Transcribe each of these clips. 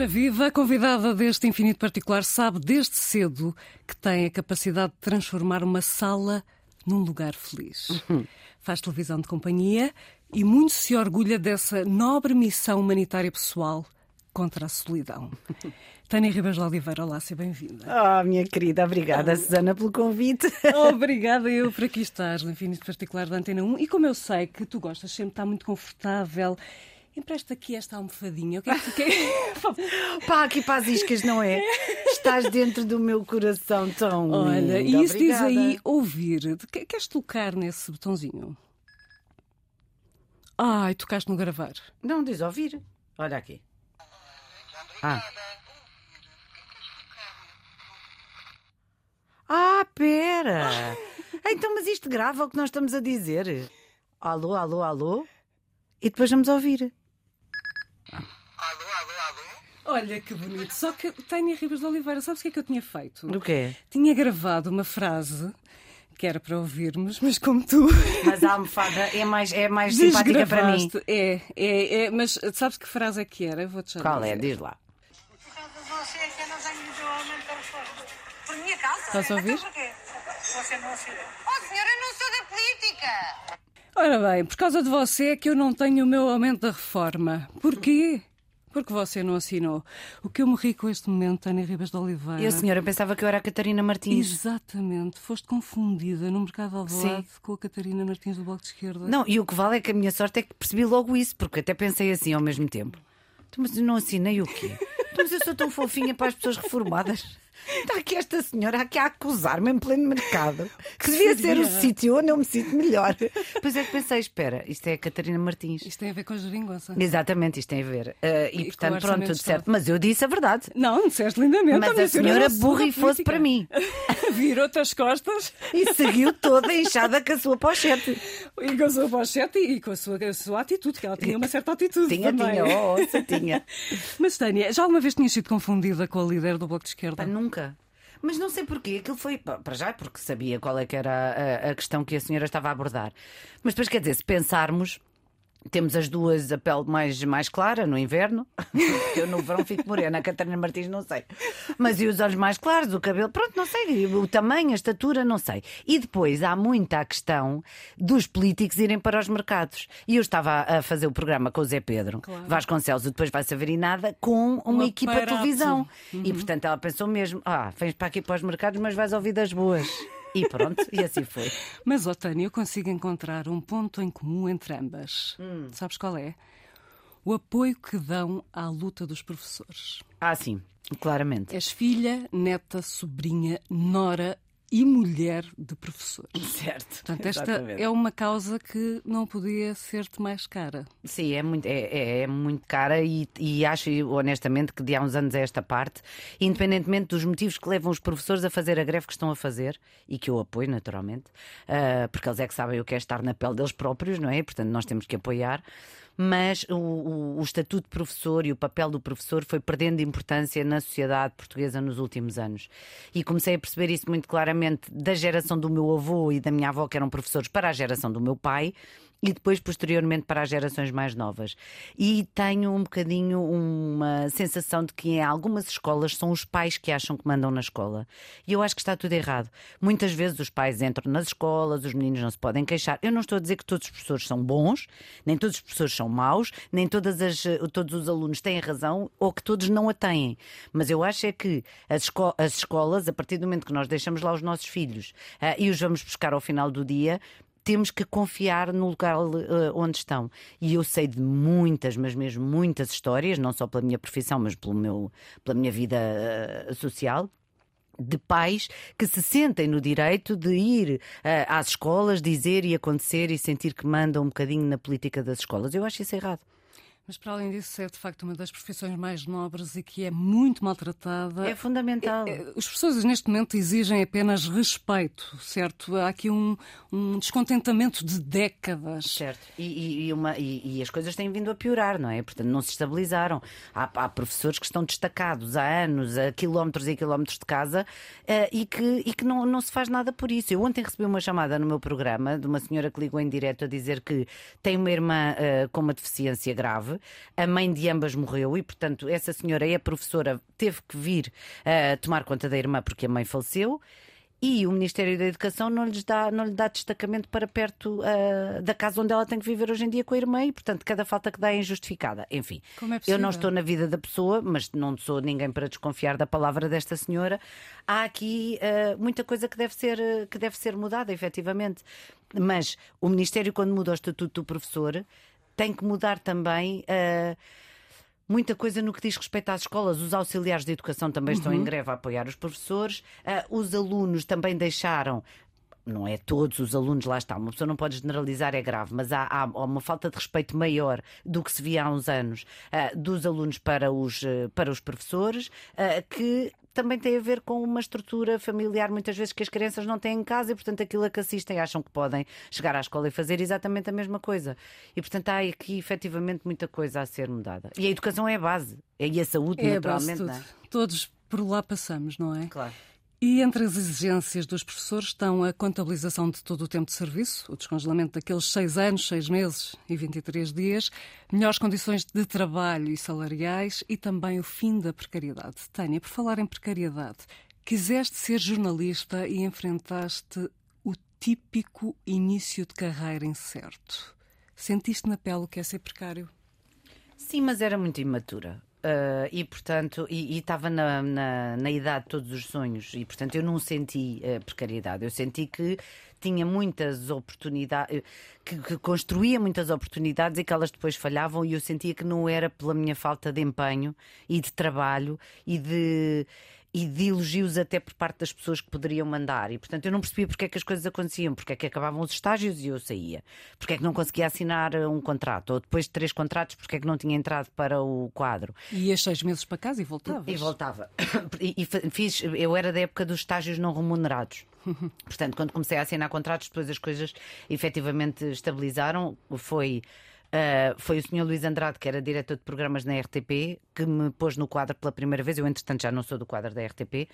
Ora, viva! A convidada deste Infinito Particular sabe desde cedo que tem a capacidade de transformar uma sala num lugar feliz. Faz televisão de companhia e muito se orgulha dessa nobre missão humanitária pessoal contra a solidão. Tânia Ribas de Oliveira, olá, seja bem-vinda. Oh, minha querida, obrigada, Susana, pelo convite. Obrigada eu por aqui estar no Infinito Particular da Antena 1. E como eu sei que tu gostas sempre de estar muito confortável, empresta aqui esta almofadinha. O que é que tu queres? Pá, aqui para as iscas, não é? Estás dentro do meu coração tão Olha, lindo. e isso diz Obrigada. aí ouvir. Queres tocar nesse botãozinho? Ai, tocaste no gravar. Não, diz ouvir. Olha aqui. Ah. Ah, pera. Então, mas isto grava o que nós estamos a dizer. Alô, alô, alô. E depois vamos ouvir. Olha que bonito. Só que Tânia Ribas de Oliveira, sabes o que é que eu tinha feito? O quê? Tinha gravado uma frase que era para ouvirmos, mas como tu Mas a almofada é mais, é mais simpática para mim. É, é, é, mas sabes que frase é que era? Vou-te já Qual é? Diz lá. Por causa de você é que eu não tenho o aumento da reforma. Por minha causa? Estás a ouvir? Porquê? Você não assinou. Oh, senhora, eu não sou da política. Ora bem, por causa de você é que eu não tenho o meu aumento da reforma. Porquê? Porque você não assinou. O que eu morri com este momento, Tânia Ribas de Oliveira. E a senhora pensava que eu era a Catarina Martins. Exatamente, foste confundida no mercado Alvalade com a Catarina Martins do Bloco de Esquerda. Não, e o que vale é que a minha sorte é que percebi logo isso, porque até pensei assim ao mesmo tempo. Mas eu não assinei o quê? Mas eu sou tão fofinha para as pessoas reformadas. Está aqui esta senhora aqui a acusar-me em pleno mercado. Que devia ser o sítio onde eu me sinto melhor. Pois é que pensei, espera, isto é a Catarina Martins. Isto tem a ver com a geringonça. Exatamente, isto tem a ver. Ah, e, E portanto, pronto, tudo certo. Estado. Mas eu disse a verdade. Não, disseste lindamente. Mas a senhora burra e fosse para mim. Virou-te as costas E seguiu toda inchada com a sua pochete. e com a sua pochete e com a sua, a sua atitude, que ela tinha uma certa atitude. Tinha, também. tinha, oh, tinha. Mas Tânia, já alguma vez tinhas sido confundida com a líder do Bloco de Esquerda? Pá, nunca. Mas não sei porquê. Aquilo foi para já, porque sabia qual é que era a, a questão que a senhora estava a abordar. Mas depois, quer dizer, se pensarmos. Temos as duas a pele mais, mais clara no inverno. Eu no verão fico morena, a Catarina Martins não sei. Mas e os olhos mais claros, o cabelo, pronto, não sei. O tamanho, a estatura, não sei. E depois há muita a questão dos políticos irem para os mercados. E eu estava a fazer o programa com o Zé Pedro Claro. Vasconcelos, e depois vai saber e nada, com uma Um equipa de televisão. Uhum. E portanto ela pensou mesmo: ah, vens para aqui para os mercados, mas vais ouvir das boas. E pronto, e assim foi. Mas, ó Tânia, eu consigo encontrar um ponto em comum entre ambas. Hum. Sabes qual é? O apoio que dão à luta dos professores. Ah, sim, claramente. És filha, neta, sobrinha, nora e mulher de professores. Certo. Portanto, esta exatamente. é uma causa que não podia ser-te mais cara. Sim, é muito, é, é- é muito cara e, e acho honestamente que de há uns anos a esta parte, independentemente dos motivos que levam os professores a fazer a greve que estão a fazer, e que eu apoio naturalmente, ah, porque eles é que sabem o que é estar na pele deles próprios, não é? Portanto, nós temos que apoiar. Mas o, o- o estatuto de professor e o papel do professor foi perdendo importância na sociedade portuguesa nos últimos anos. E comecei a perceber isso muito claramente da geração do meu avô e da minha avó, que eram professores, para a geração do meu pai, e depois posteriormente para as gerações mais novas. E tenho um bocadinho uma sensação de que em algumas escolas são os pais que acham que mandam na escola. E eu acho que está tudo errado. Muitas vezes os pais entram nas escolas, os meninos não se podem queixar. Eu não estou a dizer que todos os professores são bons, nem todos os professores são maus, nem todas as, todos os alunos têm razão ou que todos não a têm. Mas eu acho é que as, esco- as escolas, a partir do momento que nós deixamos lá os nossos filhos ah, e os vamos buscar ao final do dia, temos que confiar no lugar eh, onde estão. E eu sei de muitas, mas mesmo muitas histórias, não só pela minha profissão, mas pelo meu, pela minha vida eh, social. De pais que se sentem no direito de ir eh, às escolas, dizer e acontecer e sentir que mandam um bocadinho na política das escolas. Eu acho isso errado. Mas para além disso, é de facto uma das profissões mais nobres e que é muito maltratada. É fundamental. Eh, Os professores neste momento exigem apenas respeito, certo? Há aqui um, um descontentamento de décadas. Certo. E, e- e uma- e- e as coisas têm vindo a piorar, não é? Portanto, não se estabilizaram. Há, há professores que estão destacados há anos, a quilómetros e quilómetros de casa, eh, e que, e que não, não se faz nada por isso. Eu ontem recebi uma chamada no meu programa de uma senhora que ligou em direto a dizer que tem uma irmã eh, com uma deficiência grave A mãe de ambas morreu e, portanto, essa senhora é professora, teve que vir uh, tomar conta da irmã porque a mãe faleceu e o Ministério da Educação não, lhes dá, não lhe dá destacamento para perto uh, da casa onde ela tem que viver hoje em dia com a irmã e, portanto, cada falta que dá é injustificada. Enfim, é eu não estou na vida da pessoa, mas não sou ninguém para desconfiar da palavra desta senhora. Há aqui uh, muita coisa que deve, ser, que deve ser mudada, efetivamente. Mas o Ministério, quando muda o Estatuto do Professor, tem que mudar também. Uh, muita coisa no que diz respeito às escolas. Os auxiliares de educação também estão uhum. em greve a apoiar os professores. Uh, os alunos também deixaram não é todos os alunos, lá está, uma pessoa não pode generalizar, é grave, mas há, há uma falta de respeito maior do que se via há uns anos uh, dos alunos para os, uh, para os professores, que também tem a ver com uma estrutura familiar, muitas vezes que as crianças não têm em casa e, portanto, aquilo a que assistem acham que podem chegar à escola e fazer exatamente a mesma coisa. E, portanto, há aqui efetivamente muita coisa a ser mudada. E a educação é a base, e a saúde, é naturalmente. A base, é? Todos por lá passamos, não é? Claro. E entre as exigências dos professores estão a contabilização de todo o tempo de serviço, o descongelamento daqueles seis anos, seis meses e 23 dias, melhores condições de trabalho e salariais e também o fim da precariedade. Tânia, por falar em precariedade, quiseste ser jornalista e enfrentaste o típico início de carreira incerto. Sentiste na pele o que é ser precário? Sim, mas era muito imatura. Uh, e portanto, e estava na, na, na, idade de todos os sonhos, e portanto eu não senti uh, precariedade, eu senti que tinha muitas oportunidades, eh, que, que, construía muitas oportunidades e que elas depois falhavam, e eu sentia que não era pela minha falta de empenho e de trabalho e de e de elogios até por parte das pessoas que poderiam mandar. E, portanto, eu não percebia porque é que as coisas aconteciam, porque é que acabavam os estágios e eu saía, porque é que não conseguia assinar um contrato, ou depois de três contratos, porque é que não tinha entrado para o quadro. E ias seis meses para casa e voltavas? E voltava. E, e fiz, eu era da época dos estágios não remunerados. Portanto, quando comecei a assinar contratos, depois as coisas efetivamente estabilizaram. Foi Uh, foi o Sr. Luís Andrade, que era diretor de programas na RTP, que me pôs no quadro pela primeira vez. Eu, entretanto, já não sou do quadro da RTP, uh,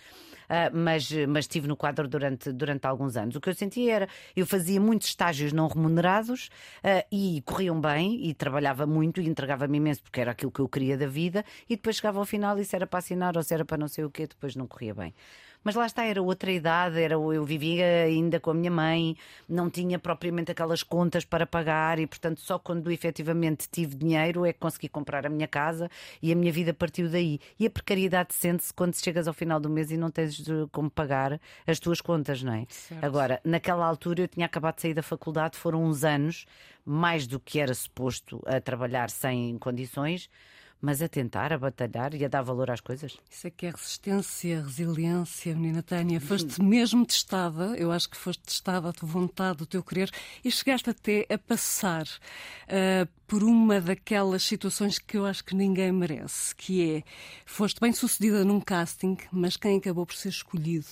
ah, mas, mas estive no quadro durante, durante alguns anos. O que eu sentia era, eu fazia muitos estágios não remunerados uh, e corriam bem e trabalhava muito e entregava-me imenso porque era aquilo que eu queria da vida e depois chegava ao final e se era para assinar ou se era para não sei o quê, depois não corria bem. Mas lá está, era outra idade, era, eu vivia ainda com a minha mãe, não tinha propriamente aquelas contas para pagar e, portanto, só quando efetivamente tive dinheiro é que consegui comprar a minha casa e a minha vida partiu daí. E a precariedade sente-se quando chegas ao final do mês e não tens como pagar as tuas contas, não é? Certo. Agora, naquela altura eu tinha acabado de sair da faculdade, foram uns anos, mais do que era suposto, a trabalhar sem condições mas a tentar, a batalhar e a dar valor às coisas. Isso é que é resistência, resiliência, menina Tânia. Foste mesmo testada, eu acho que foste testada a tua vontade, o teu querer, e chegaste até a passar uh, por uma daquelas situações que eu acho que ninguém merece, que é, foste bem sucedida num casting, mas quem acabou por ser escolhido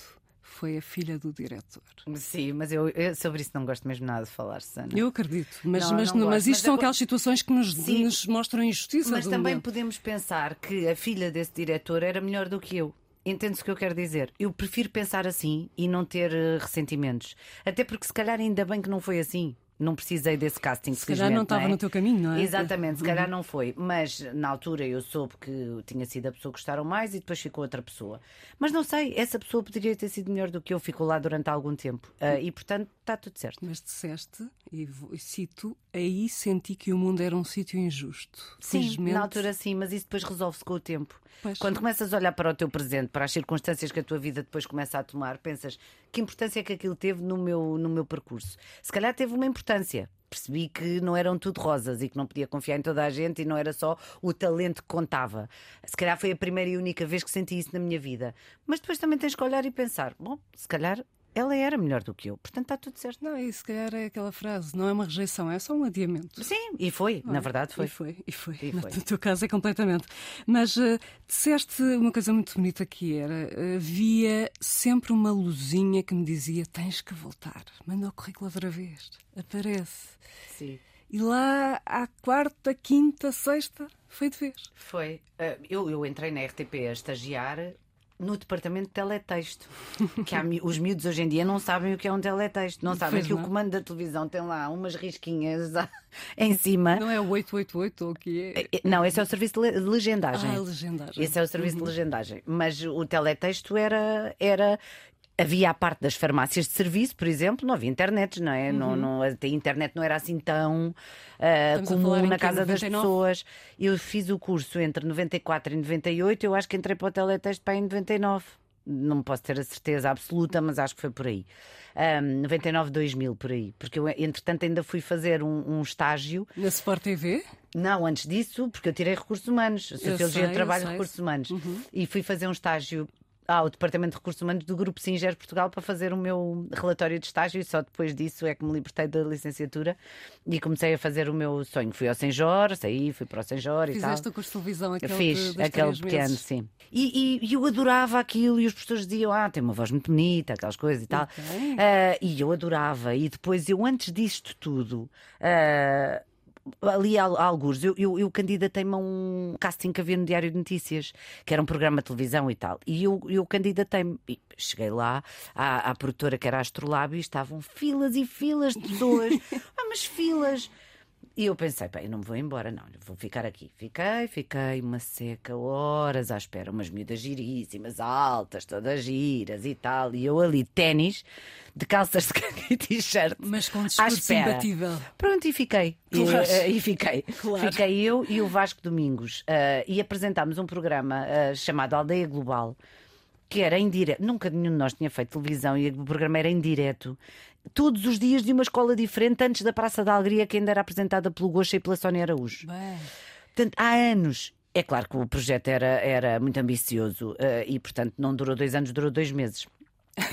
foi a filha do diretor. Sim, mas eu, eu, sobre isso não gosto mesmo nada de falar, Susana. Eu acredito, mas, não, mas, não mas isto mas são eu... aquelas situações que nos, nos mostram injustiça. Mas também podemos pensar que a filha desse diretor era melhor do que eu. Entendes o que eu quero dizer? Eu prefiro pensar assim e não ter uh, ressentimentos. Até porque se calhar ainda bem que não foi assim não precisei desse casting. Se calhar não estava é? no teu caminho, não é? Exatamente, se calhar não foi. Mas na altura eu soube que tinha sido a pessoa que gostaram mais e depois ficou outra pessoa. Mas não sei, essa pessoa poderia ter sido melhor do que eu, ficou lá durante algum tempo. Uh, e portanto está tudo certo. Mas disseste, e cito, aí senti que o mundo era um sítio injusto. Sim, Felizmente... na altura sim, mas isso depois resolve-se com o tempo. Pois. Quando começas a olhar para o teu presente, para as circunstâncias que a tua vida depois começa a tomar, pensas que importância é que aquilo teve no meu, no meu percurso. Se calhar teve uma importância percebi que não eram tudo rosas e que não podia confiar em toda a gente e não era só o talento que contava. Se calhar foi a primeira e única vez que senti isso na minha vida. Mas depois também tens que olhar e pensar: bom, se calhar ela era melhor do que eu, portanto está tudo certo. Não, e se calhar é aquela frase, não é uma rejeição, é só um adiamento. Sim, e foi, na verdade foi. E foi, e foi. E foi. No teu caso é completamente. Mas uh, disseste uma coisa muito bonita que era, havia sempre uma luzinha que me dizia, tens que voltar, manda o currículo outra vez, aparece. Sim. E lá à quarta, quinta, sexta, foi de vez. Foi. Uh, eu, eu entrei na RTP a estagiar no departamento de teletexto. Que há, os miúdos hoje em dia não sabem o que é um teletexto. Não sabem Pois que não. o comando da televisão tem lá umas risquinhas em cima. Não é o 888 ou o que é? Eh, Não, esse é o serviço de le- de legendagem. Ah, a legendagem. Esse é o serviço de legendagem. Mas o teletexto era. era... Havia a parte das farmácias de serviço, por exemplo, não havia internet, não é? Não, não, a internet não era assim tão falar comum na casa das 99? pessoas. Eu fiz o curso entre 94 e 98, eu acho que entrei para o teletexto para em 99. Não posso ter a certeza absoluta, mas acho que foi por aí. Ah, 99, 2000, por aí. Porque eu, entretanto, ainda fui fazer um, um estágio Na Sport TV? não, antes disso, porque eu tirei recursos humanos, Sociologia de Trabalho e. Uhum. Recursos Humanos. E fui fazer um estágio ao Departamento de Recursos Humanos do Grupo Singer Portugal para fazer o meu relatório de estágio e só depois disso é que me libertei da licenciatura e comecei a fazer o meu sonho. Fui ao Senjor, saí, fui para o Senjor e tal. Fizeste o curso de televisão, aquele de- fiz dos aquele pequeno, meses. sim. E, e- eu adorava aquilo, e os professores diziam: Ah, tem uma voz muito bonita, aquelas coisas e tal. Ok. Ah, e eu adorava. E depois, eu antes disto tudo. ah, Ali a alguns, eu, eu, eu candidatei-me a um casting que havia no Diário de Notícias, que era um programa de televisão e tal. E eu, eu candidatei-me. Cheguei lá, à, à produtora que era a Astrolábio, e estavam filas e filas de pessoas. ah, mas filas. E eu pensei, bem, eu não me vou embora, não, vou ficar aqui. Fiquei, fiquei uma seca, horas à espera, umas miúdas giríssimas, altas, todas giras e tal. E eu ali, ténis, de calças de canga e t-shirt. Mas com discurso imbatível. Pronto, e fiquei. Claro. E, eh, e fiquei. Claro. Fiquei eu e o Vasco Domingos. eh, e apresentámos um programa eh, chamado Aldeia Global, que era em direto. Nunca nenhum de nós tinha feito televisão e o programa era em direto. Todos os dias de uma escola diferente, antes da Praça da Alegria, que ainda era apresentada pelo Goxa e pela Sónia Araújo. Bem, Portanto, há anos. É claro que o projeto era, era muito ambicioso eh, e, portanto, não durou dois anos, durou dois meses.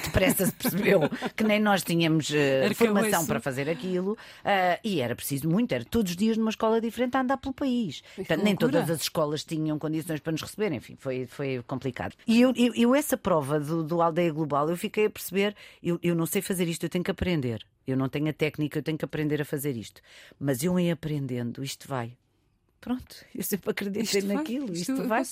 Depressa se percebeu que nem nós tínhamos Arcabouço. formação para fazer aquilo eh, e era preciso muito, era todos os dias numa escola diferente a andar pelo país. Portanto, nem todas as escolas tinham condições para nos receber, enfim, foi, foi complicado. E eu, eu, eu essa prova do, do Aldeia Global, eu fiquei a perceber, eu, eu não sei fazer isto, eu tenho que aprender. Eu não tenho a técnica, eu tenho que aprender a fazer isto. Mas eu em aprendendo, isto vai. Pronto, eu sempre acreditei Isto vai, naquilo, isto isto, eu vai.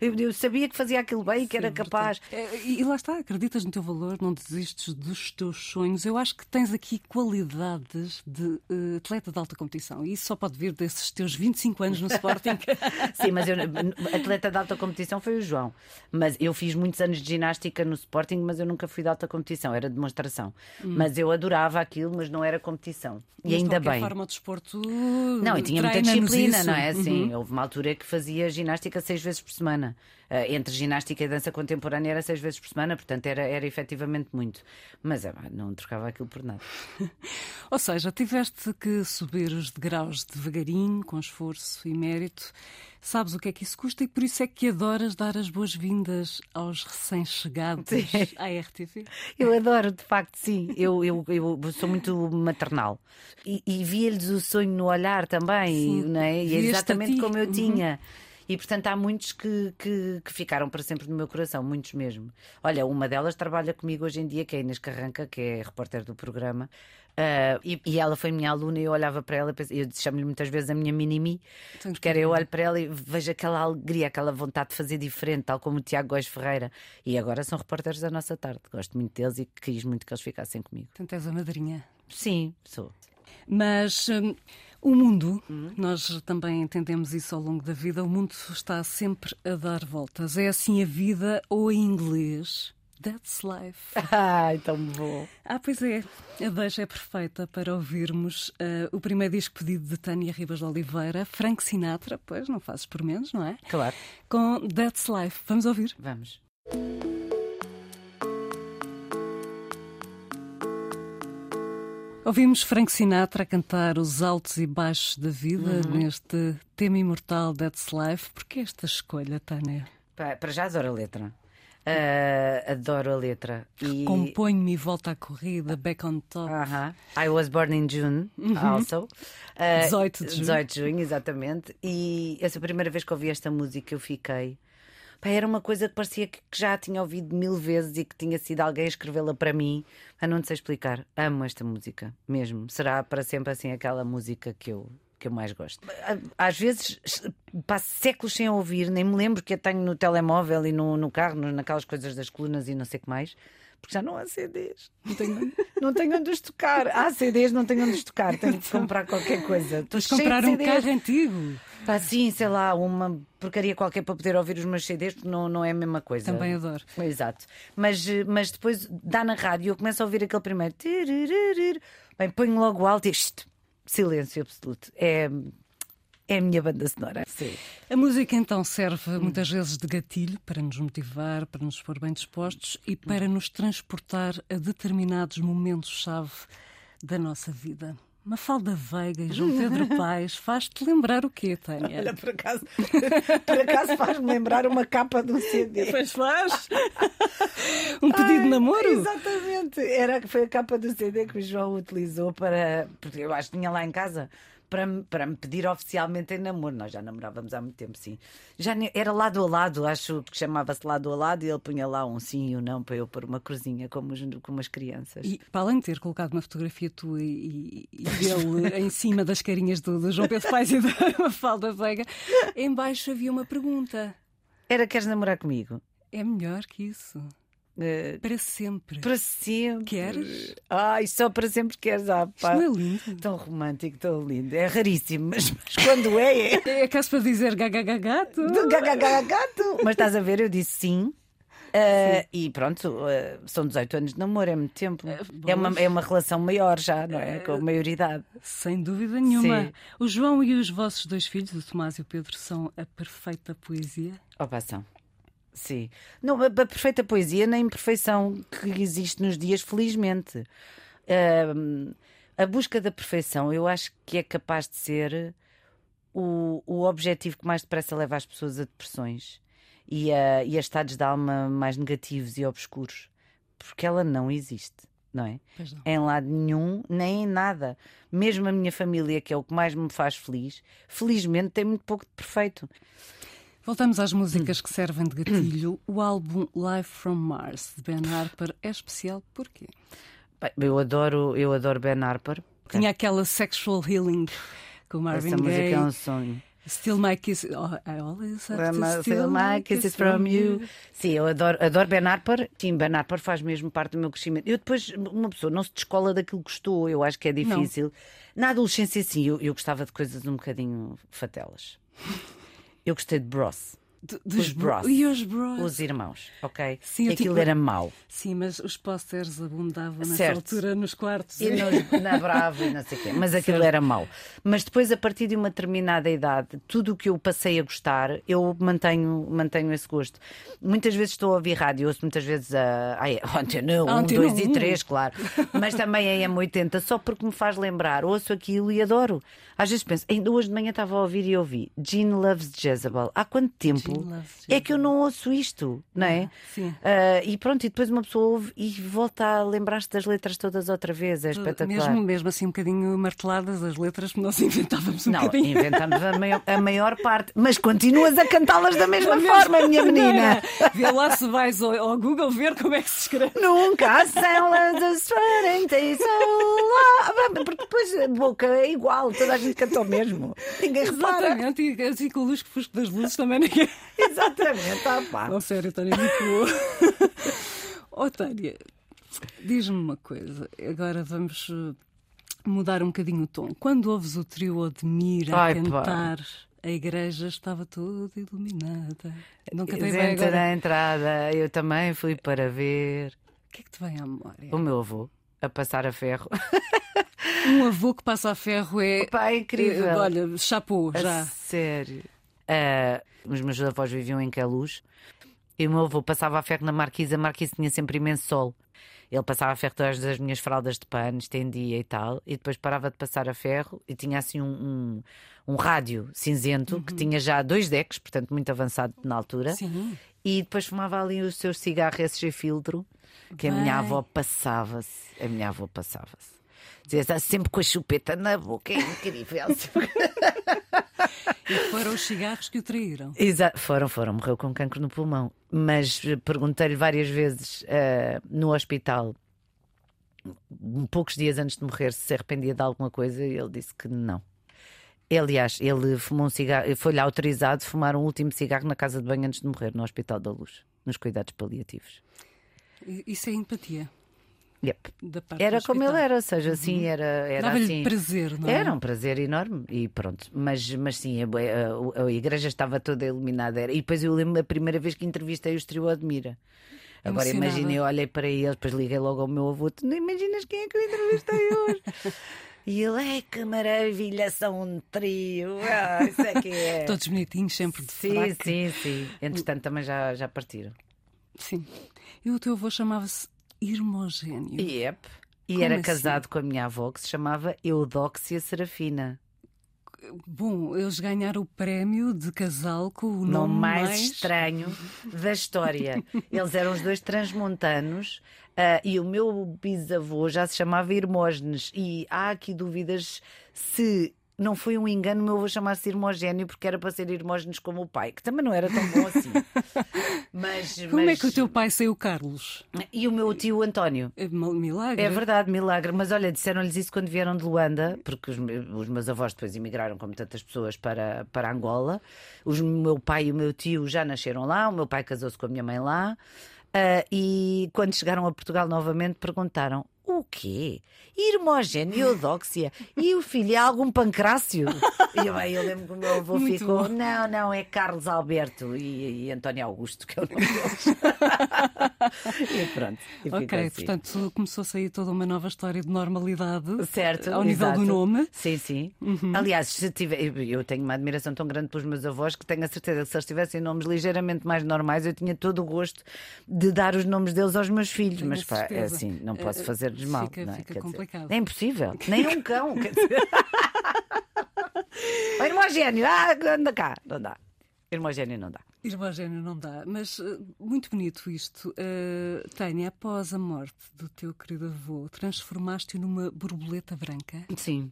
Eu, eu sabia que fazia aquilo bem e que era capaz. é, E lá está, acreditas no teu valor, não desistes dos teus sonhos. Eu acho que tens aqui qualidades de eh, atleta de alta competição e isso só pode vir desses teus 25 anos no Sporting. Sim, mas eu, atleta de alta competição foi o João. Mas eu fiz muitos anos de ginástica no Sporting, mas eu nunca fui de alta competição, era demonstração. Mas eu adorava aquilo, mas não era competição. E Hum. Mas, ainda bem. forma, o desporto. Não, e tinha muita disciplina, não é? Sim, Uhum. houve uma altura que fazia ginástica seis vezes por semana. Ah, entre ginástica e dança contemporânea era seis vezes por semana, portanto era, era efetivamente muito. Mas ah, não trocava aquilo por nada. Ou seja, tiveste que subir os degraus devagarinho, com esforço e mérito. Sabes o que é que isso custa e por isso é que adoras dar as boas-vindas aos recém-chegados à RTV. Eu adoro, de facto, sim. Eu, eu, eu sou muito maternal. E, e via-lhes o sonho no olhar também, Sim. não é? E é exatamente como eu Uhum. tinha. E portanto há muitos que, que, que ficaram para sempre no meu coração, muitos mesmo. Olha, uma delas trabalha comigo hoje em dia, que é a Inês Carranca, que é repórter do programa. Ah, e, e ela foi minha aluna e eu olhava para ela e pensei- eu chamo-lhe muitas vezes a minha mini-mi, porque era eu olho para ela e vejo aquela alegria, aquela vontade de fazer diferente, tal como o Tiago Góes Ferreira. E agora são repórteres da nossa tarde. Gosto muito deles e quis muito que eles ficassem comigo. Portanto, és a madrinha. Sim, sou. Mas hum, o mundo, Hum? nós também entendemos isso ao longo da vida, o mundo está sempre a dar voltas. É assim a vida, ou em inglês, that's life. Ai, tão bom. Ah, pois é, a deixa é perfeita para ouvirmos ah, o primeiro disco pedido de Tânia Ribas de Oliveira, Frank Sinatra, pois não fazes por menos, não é? Claro. Com That's Life. Vamos ouvir. Vamos. Ouvimos Frank Sinatra cantar os altos e baixos da vida Uhum. neste tema imortal That's Life. Porquê esta escolha, Tânia? Pa- Para já adoro a letra. Ah, adoro a letra. E... Componho-me e volta à corrida, back on top. Aham. I was born in June, also. Ah, 18 de junho. 18 de junho, exatamente. E essa primeira vez que ouvi esta música eu fiquei. Pá, era uma coisa que parecia que que já tinha ouvido mil vezes e que tinha sido alguém a escrevê-la para mim. Ah, não sei explicar. Amo esta música, mesmo. Será para sempre assim aquela música que eu que eu mais gosto. Às vezes passo séculos sem ouvir, nem me lembro que a tenho no telemóvel e no, no carro, naquelas coisas das colunas e não sei o que mais porque já não há CDs. Não tenho, não tenho onde os tocar. Há CDs, não tenho onde os tocar. Tenho de comprar qualquer coisa. Estou comprar um carro antigo. Pá, sim, sei lá, uma porcaria qualquer para poder ouvir os meus CDs, porque não, não é a mesma coisa. Também adoro. Exato. Mas, mas depois dá na rádio e eu começo a ouvir aquele primeiro. Bem, ponho logo alto e. Silêncio absoluto. É, é a minha banda sonora. Sim. A música então serve muitas vezes de gatilho para nos motivar, para nos pôr bem dispostos e para nos transportar a determinados momentos-chave da nossa vida. Mafalda Veiga e João Pedro Paes faz-te lembrar o quê, Tânia? Olha, por acaso, por acaso faz-me lembrar uma capa de um CD. Pois faz. um pedido Ai, de namoro? Exatamente. Era, foi a capa do CD que o João utilizou para. Porque eu acho que tinha lá em casa para, para me pedir oficialmente em namoro. Nós já namorávamos há muito tempo, sim. Já era lado a lado, acho que chamava-se lado a lado, e ele punha lá um sim e um não para eu pôr uma cruzinha como, como as crianças. E para além de ter colocado uma fotografia tua e, e dele em cima das carinhas do, do João Pedro Paes e da Mafalda Veiga, embaixo havia uma pergunta. Era queres namorar comigo? É melhor que isso. Uh, para sempre. Para sempre. Queres? Ai, só para sempre queres. Ah, pá. Isto não é lindo. Tão romântico, tão lindo. É raríssimo, mas, mas quando é, é. É para dizer gagagagato. Gagagagato. Mas estás a ver, eu disse sim. Uh, e pronto, uh, são 18 anos de namoro, é muito tempo. É uma, é uma relação maior já, não é? Com a maioridade. Sem dúvida nenhuma. Sim. O João e os vossos dois filhos, o Tomás e o Pedro, são a perfeita poesia? Opa, são. Sim. Não, a, a, perfeita poesia na imperfeição que existe nos dias, felizmente. Uh, a busca da perfeição, eu acho que é capaz de ser o, o objetivo que mais depressa leva as pessoas a depressões e a, e a estados de alma mais negativos e obscuros. Porque ela não existe não é? Não. Em lado nenhum, nem em nada. Mesmo a minha família, que é o que mais me faz feliz, felizmente tem muito pouco de perfeito. Voltamos às músicas que servem de gatilho. O álbum Live from Mars de Ben Harper é especial porquê? eu adoro, eu adoro Ben Harper. Tinha aquela sexual healing com Marvin Essa Gaye. música é um sonho. Still my kisses. Oh, I always have to still, still my kisses from you. Sim, eu adoro, adoro Ben Harper. Sim, Ben Harper faz mesmo parte do meu crescimento. Eu depois, uma pessoa não se descola daquilo que gostou. Eu acho que é difícil. Não. Na adolescência, sim, eu, eu gostava de coisas um bocadinho fatelas. Eu gostei de Bros. Dos Bros. E os Bros. Os irmãos, ok? Sim, Aquilo tipo... era mau. Sim, mas os posters abundavam nessa certo. altura nos quartos. E nos, na Bravo e não sei o quê. Mas aquilo certo. era mau. Mas depois, a partir de uma determinada idade, tudo o que eu passei a gostar, eu mantenho, mantenho esse gosto. Muitas vezes estou a ouvir rádio, ouço muitas vezes a, ai, Antena 1, 2 e 3, claro. Mas também a M80, só porque me faz lembrar. Ouço aquilo e adoro. Às vezes penso, ainda hoje de manhã estava a ouvir e ouvi Jean Loves Jezebel. Há quanto tempo é que eu não ouço isto, não é? Sim. Uh, e pronto, e depois uma pessoa ouve e volta a lembrar-se das letras todas outra vez. É espetacular. Mesmo, mesmo assim, um bocadinho marteladas as letras, nós inventávamos um não, bocadinho. inventamos a maior, a maior parte, mas continuas a cantá-las da mesma forma, minha menina. Vê lá se vais ao, ao, Google ver como é que se escreve. Nunca celas das Porque depois a boca é igual, toda a gente cantou mesmo. Ninguém repara. Exatamente, e assim com o lusco-fusco das luzes também ninguém. Exatamente, ah, pá. Não, sério, Tânia, muito boa. oh, Tânia, diz-me uma coisa. Agora vamos eh, mudar um bocadinho o tom. Quando ouves o trio Odmir a cantar. Pá. A igreja estava toda iluminada. Nunca tem bem agora. na entrada, eu também fui para ver. O que é que te vem à memória? O meu avô, a passar a ferro. Um avô que passa a ferro é. Opa, é incrível. É, olha, chapou já. sério. Uh, os meus avós viviam em Queluz e o meu avô passava a ferro na marquise. A marquise tinha sempre imenso sol. Ele passava a ferro todas as minhas fraldas de pano, estendia e tal, e depois parava de passar a ferro e tinha assim um, um, um rádio cinzento uhum. que tinha já dois decks, portanto muito avançado na altura. Sim. E depois fumava ali o seu cigarro SG filtro, que Bem. a minha avó passava-se. A minha avó passava-se. Dizia sempre com a chupeta na boca, é incrível. e foram os cigarros que o traíram. Exato, foram, foram, morreu com cancro no pulmão. Mas perguntei-lhe várias vezes uh, no hospital, poucos dias antes de morrer, se se arrependia de alguma coisa, e ele disse que não. Aliás, ele fumou um cigarro, foi-lhe autorizado fumar um último cigarro na casa de banho antes de morrer, no Hospital da Luz, nos cuidados paliativos. Isso é empatia. Yep. Era como ele era, ou seja, assim, era, era Dava-lhe assim. prazer, não é? Era um prazer enorme e pronto, mas, mas sim, a, a- a igreja estava toda iluminada. Era. E depois eu lembro a primeira vez que entrevistei o trio Admira. Agora eu olhei para ele, depois liguei logo ao meu avô, tu não imaginas quem é que eu entrevistei hoje? e ele, ai que maravilha, são um trio, ah, isso é que é. Todos bonitinhos, sempre de Sim, fraque. sim, sim. Entretanto também já, já partiram. Sim. E o teu avô chamava-se Irmogénio. Yep. E Como era assim? casado com a minha avó que se chamava Eudóxia Serafina. Bom, eles ganharam o prémio de casal com o nome, nome mais, estranho da história. Eles eram os dois transmontanos ah, e o meu bisavô já se chamava Hermógenes. E há aqui dúvidas se não foi um engano meu avô chamar-se Hermogénio porque era para ser Hermógenes como o pai, que também não era tão bom assim. mas, Como é mas- que o teu pai saiu Carlos? E o meu tio António. É milagre? É verdade, milagre. Mas olha, disseram-lhes isso quando vieram de Luanda, porque os, os meus avós depois emigraram, como tantas pessoas, para, para Angola. O meu pai e o meu tio já nasceram lá, o meu pai casou-se com a minha mãe lá. Ah, e quando chegaram a Portugal novamente, perguntaram: o quê? Irmogéneo e Eudóxia? E o filho é algum pancrácio? E eu, eu lembro que o meu avô Muito ficou: bom. não, não, é Carlos Alberto e, e António Augusto, que é o nome deles. e pronto. E Ok, assim. portanto começou a sair toda uma nova história de normalidade Certo, ao nível exato. do nome. Sim, sim. Aliás, se tiver, eu- tenho uma admiração tão grande pelos meus avós que tenho a certeza que se eles tivessem nomes ligeiramente mais normais, eu tinha todo o gosto de dar os nomes deles aos meus filhos. Tenho Mas pá, é assim, não posso Eh, fazer-lhes mal. fica- é? fica Quer dizer, complicado. é impossível. Nem um cão. Quer dizer. Ó, Irmogénio, ah, anda cá. Não dá. Irmogénio não dá. Irmogénio não dá, mas eh, muito bonito isto. Eh, Tânia, após a morte do teu querido avô, transformaste-o numa borboleta branca. Sim.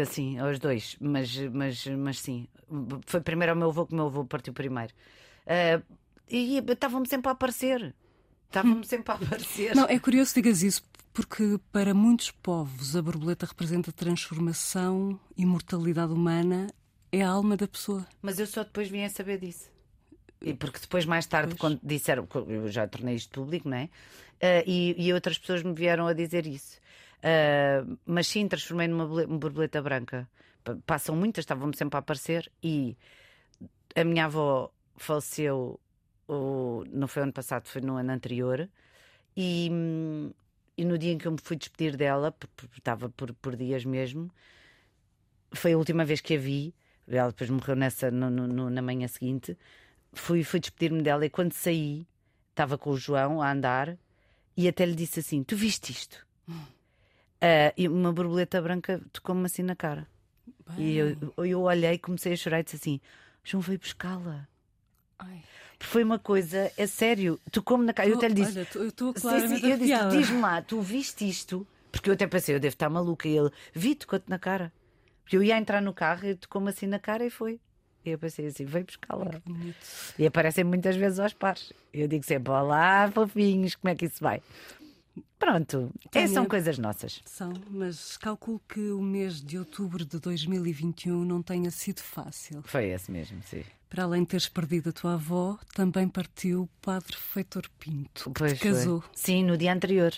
Assim, aos dois, mas, mas, mas sim. Foi primeiro ao meu avô que o meu avô partiu primeiro. Ah, e estavam-me sempre a aparecer. Estavam-me sempre a aparecer. Não, é curioso que digas isso, porque para muitos povos a borboleta representa transformação, imortalidade humana, é a alma da pessoa. Mas eu só depois vim a saber disso. E porque depois, mais tarde, Pois. quando disseram, eu já tornei isto público, não é? Ah, e, e outras pessoas me vieram a dizer isso. Ah, mas sim, transformei numa bole- uma borboleta branca. Pa- Passam muitas, estavam-me sempre a aparecer. E a minha avó faleceu, não foi ano passado, foi no ano anterior. E, e no dia em que eu me fui despedir dela, estava por, por dias mesmo, foi a última vez que a vi. Ela depois morreu nessa, no- no- na manhã seguinte. Fui, fui despedir-me dela e quando saí, estava com o João a andar e até lhe disse assim: Tu viste isto? Ah, e uma borboleta branca tocou-me assim na cara. E eu, eu olhei, comecei a chorar e disse assim: João veio buscá-la. Ai. Foi uma coisa, é sério, tocou-me na cara. Eu até lhe disse: Olha, tu- eu estou Sim, claramente sim, eu disse, diz-me lá, tu viste isto? Porque eu até pensei, eu devo estar maluca. E ele, vi, tocou-te na cara. Porque eu ia entrar no carro e tocou-me assim na cara e foi. E eu pensei assim, veio buscá-la. Bonito. E aparecem muitas vezes aos pares. Eu digo sempre, olá, fofinhos, como é que isso vai? Pronto, é, são coisas nossas. São, mas calculo que o mês de outubro de 2021 não tenha sido fácil. Foi esse mesmo, sim. Para além de teres perdido a tua avó, também partiu o padre Feitor Pinto, que Pois te foi. casou. Sim, no dia anterior.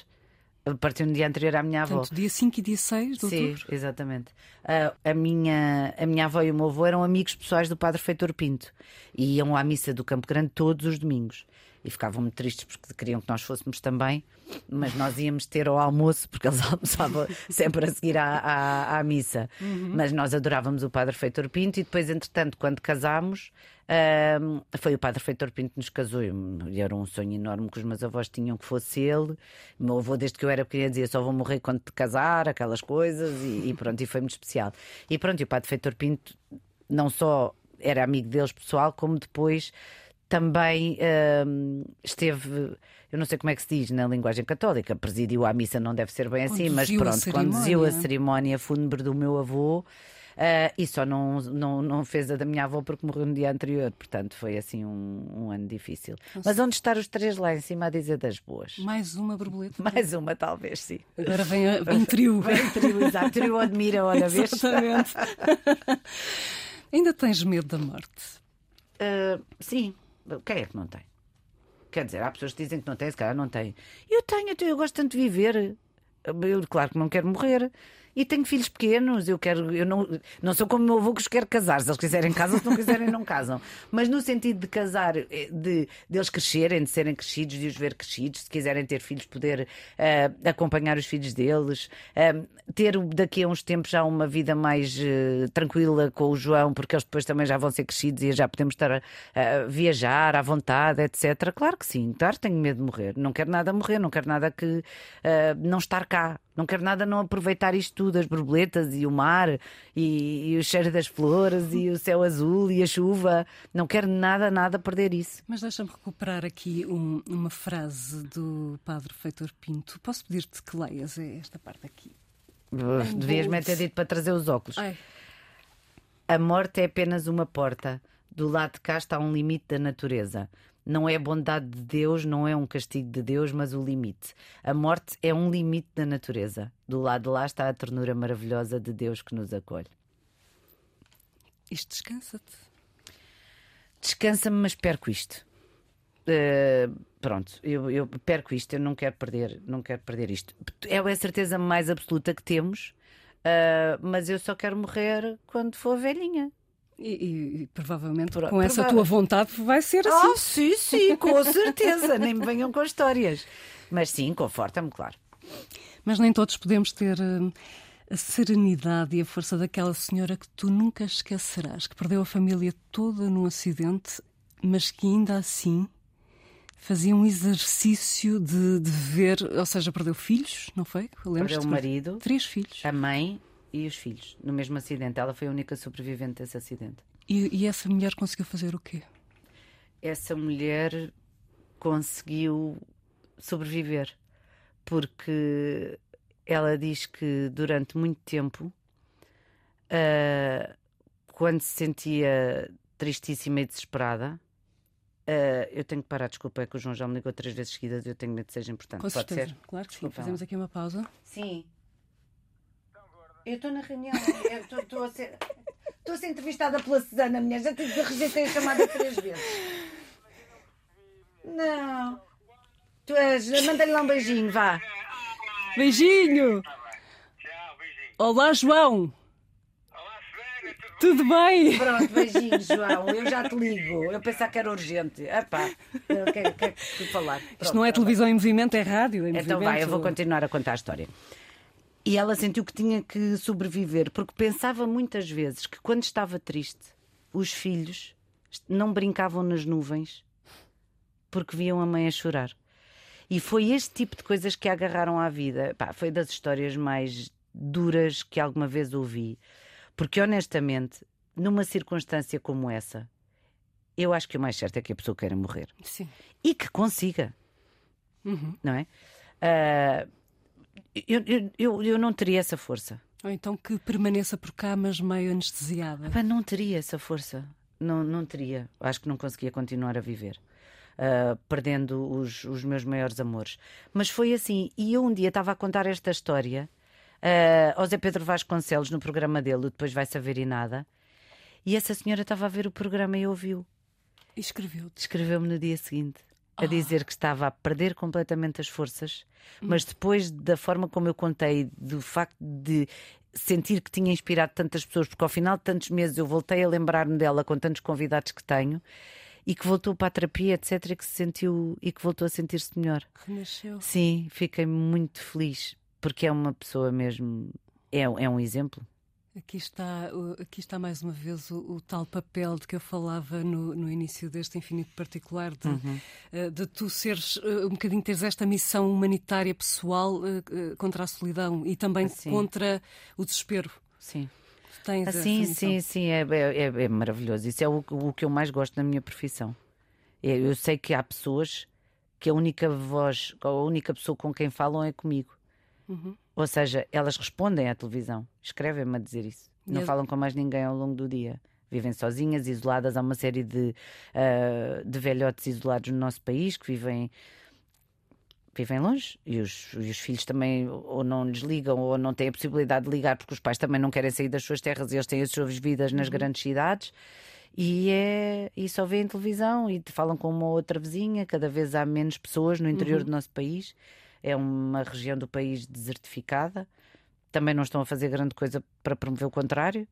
Partiu no dia anterior à minha avó. Portanto, dia 5 e dia 6 de Sim, outubro. exatamente. Ah, a, minha, a minha avó e o meu avô eram amigos pessoais do Padre Feitor Pinto e iam à missa do Campo Grande todos os domingos. E ficavam muito tristes porque queriam que nós fôssemos também, mas nós íamos ter ao almoço, porque eles almoçavam sempre a seguir à, à, à missa. Mas nós adorávamos o Padre Feitor Pinto e depois, entretanto, quando casámos, ahm, foi o Padre Feitor Pinto que nos casou. E era um sonho enorme que os meus avós tinham que fosse ele. O meu avô, desde que eu era pequena, dizia só vou morrer quando te casar, aquelas coisas, e, e pronto, e foi muito especial. E pronto, e o Padre Feitor Pinto não só era amigo deles pessoal, como depois também hum, esteve, eu não sei como é que se diz na linguagem católica, presidiu a missa, não deve ser bem assim, mas Conduziu a pronto, conduziu a cerimónia. fúnebre do meu avô. Uh, e só não, não, não fez a da minha avó porque morreu no dia anterior, portanto foi assim um, um ano difícil. Nossa. Mas onde estar os três lá em cima a dizer das boas? Mais uma borboleta? Mais uma, talvez, sim. Agora vem, a, vem trio. Vem trio, exato. Trio admira, olha, vez. Exatamente. Ainda tens medo da morte? Uh, sim. Quem é que não tem? Quer dizer, há pessoas que dizem que não têm, se calhar não têm. Eu tenho, eu gosto tanto de viver. Eu, claro que não quero morrer. E tenho filhos pequenos, eu quero, eu não, não sou como meu avô que os quer casar. Se eles quiserem casam, se não quiserem, não casam. Mas no sentido de casar, eh, de, de eles crescerem, de serem crescidos, de os ver crescidos, se quiserem ter filhos, poder uh, acompanhar os filhos deles, uh, ter daqui a uns tempos já uma vida mais uh, tranquila com o João, porque eles depois também já vão ser crescidos e já podemos estar a viajar à vontade, etc. Claro que sim, claro, tenho medo de morrer. Não quero nada morrer, não quero nada que não estar cá. Não quero nada não aproveitar isto tudo, as borboletas e o mar e, e, o cheiro das flores e o céu azul e a chuva. Não quero nada, nada perder isso. Mas deixa-me recuperar aqui um, uma frase do Padre Feitor Pinto. Posso pedir-te que leias esta parte aqui? Devias-me ter dito para trazer os óculos. Ai. A morte é apenas uma porta. Do lado de cá está um limite da natureza não é bondade de Deus, não é um castigo de Deus, mas o limite. A morte é um limite da natureza. Do lado de lá está a ternura maravilhosa de Deus que nos acolhe. Isto descansa-te. Descansa-me, mas perco isto. Uh, pronto, eu, eu, perco isto, eu não quero perder, não quero perder isto. É a certeza mais absoluta que temos, uh, mas eu só quero morrer quando for velhinha. E, e, provavelmente Por, com essa tua vontade vai ser assim. Ah, sim, sim, com certeza. Nem me venham com histórias. Mas sim, conforta-me, claro. Mas nem todos podemos ter uh, a serenidade e a força daquela senhora que tu nunca esquecerás, que perdeu a família toda num acidente, mas que ainda assim fazia um exercício de, de ver, ou seja, perdeu filhos, não foi? Perdeu o marido, três filhos, a mãe e os filhos no mesmo acidente. Ela foi a única sobrevivente desse acidente. E, e essa mulher conseguiu fazer o quê? Essa mulher conseguiu sobreviver porque ela diz que durante muito tempo, uh, quando se sentia tristíssima e desesperada, uh, eu tenho que parar, desculpa, é que o João já me ligou três vezes seguidas e eu tenho medo que seja importante. Com Pode certeza. ser? Claro que sim. Fazemos aqui uma pausa. Sim. Eu estou na reunião, estou a ser. Estou a ser entrevistada pela Susana, mulher. Já te rejeitei a chamada três vezes. Não. Tu és. Manda-lhe lá um beijinho, vá. Beijinho. Olá, João. Tudo bem? Pronto, beijinho, João. Eu já te ligo. Eu pensava que era urgente. Epá, eu quero, quero falar. Pronto, Isto não é televisão em movimento, é rádio. Em então movimento. vai, eu vou continuar a contar a história. E ela sentiu que tinha que sobreviver, porque pensava muitas vezes que quando estava triste, os filhos não brincavam nas nuvens porque viam a mãe a chorar. E foi este tipo de coisas que a agarraram à vida. Pá, foi das histórias mais duras que alguma vez ouvi. Porque honestamente, numa circunstância como essa, eu acho que o mais certo é que a pessoa queira morrer. Sim. E que consiga. Uhum. Não é? Uh, eu, eu, eu não teria essa força. Ou então que permaneça por cá, mas meio anestesiada. Epá, não teria essa força. Não, não teria. Acho que não conseguia continuar a viver. Uh, perdendo os, os meus maiores amores. Mas foi assim. E eu um dia estava a contar esta história uh, ao Zé Pedro Vasconcelos no programa dele, Depois Vai Saber e Nada. E essa senhora estava a ver o programa e ouviu. E escreveu-te? Escreveu-me no dia seguinte a dizer que estava a perder completamente as forças, mas depois da forma como eu contei, do facto de sentir que tinha inspirado tantas pessoas, porque ao final de tantos meses eu voltei a lembrar-me dela com tantos convidados que tenho e que voltou para a terapia, etc, e que se sentiu e que voltou a sentir-se melhor. Renasceu. Sim, fiquei muito feliz porque é uma pessoa mesmo, é, é um exemplo. Aqui está, aqui está mais uma vez o, o tal papel de que eu falava no, no início deste infinito particular, de, uhum. Eh, de tu seres eh, um bocadinho, teres esta missão humanitária pessoal uh, contra a solidão e também assim. contra o desespero. Sim. Tens assim, sim, sim, é, é, é, maravilhoso. Isso é o, o que eu mais gosto na minha profissão. É, eu sei que há pessoas que a única voz, a única pessoa com quem falam é comigo. Uhum. Ou seja, elas respondem à televisão, escrevem-me a dizer isso. Não E- falam com mais ninguém ao longo do dia. Vivem sozinhas, isoladas. Há uma série de, ah, de velhotes isolados no nosso país que vivem, vivem longe e os, e os filhos também ou não lhes ligam ou não têm a possibilidade de ligar porque os pais também não querem sair das suas terras e eles têm as suas vidas nas grandes cidades. E, é, e só veem televisão e falam com uma outra vizinha. Cada vez há menos pessoas no interior do nosso país. É uma região do país desertificada. Também não estão a fazer grande coisa para promover o contrário.